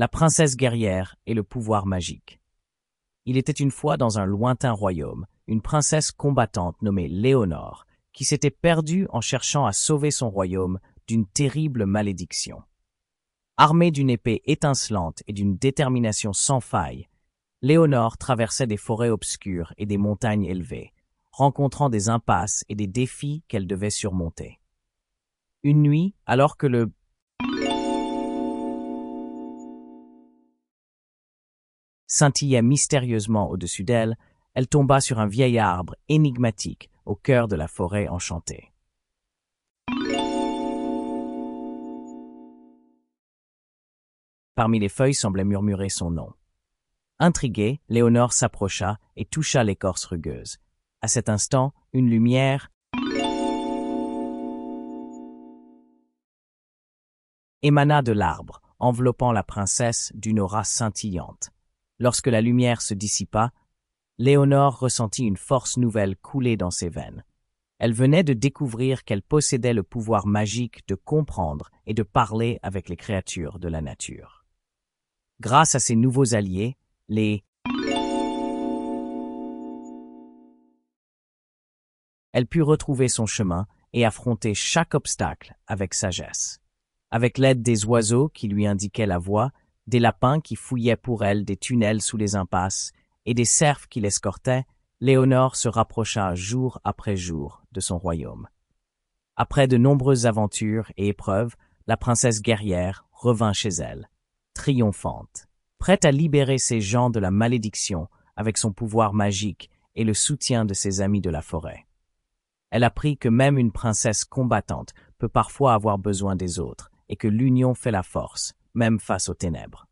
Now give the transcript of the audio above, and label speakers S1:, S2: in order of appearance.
S1: La princesse guerrière et le pouvoir magique. Il était une fois dans un lointain royaume, une princesse combattante nommée Léonore, qui s'était perdue en cherchant à sauver son royaume d'une terrible malédiction. Armée d'une épée étincelante et d'une détermination sans faille, Léonore traversait des forêts obscures et des montagnes élevées, rencontrant des impasses et des défis qu'elle devait surmonter. Une nuit, alors que le scintillait mystérieusement au-dessus d'elle, elle tomba sur un vieil arbre énigmatique au cœur de la forêt enchantée. Parmi les feuilles semblait murmurer son nom. Intriguée, Léonore s'approcha et toucha l'écorce rugueuse. À cet instant, une lumière émana de l'arbre, enveloppant la princesse d'une aura scintillante. Lorsque la lumière se dissipa, Léonore ressentit une force nouvelle couler dans ses veines. Elle venait de découvrir qu'elle possédait le pouvoir magique de comprendre et de parler avec les créatures de la nature. Grâce à ses nouveaux alliés, les Elle put retrouver son chemin et affronter chaque obstacle avec sagesse. Avec l'aide des oiseaux qui lui indiquaient la voie, des lapins qui fouillaient pour elle des tunnels sous les impasses et des cerfs qui l'escortaient, Léonore se rapprocha jour après jour de son royaume. Après de nombreuses aventures et épreuves, la princesse guerrière revint chez elle, triomphante, prête à libérer ses gens de la malédiction avec son pouvoir magique et le soutien de ses amis de la forêt. Elle apprit que même une princesse combattante peut parfois avoir besoin des autres et que l'union fait la force, même face aux ténèbres.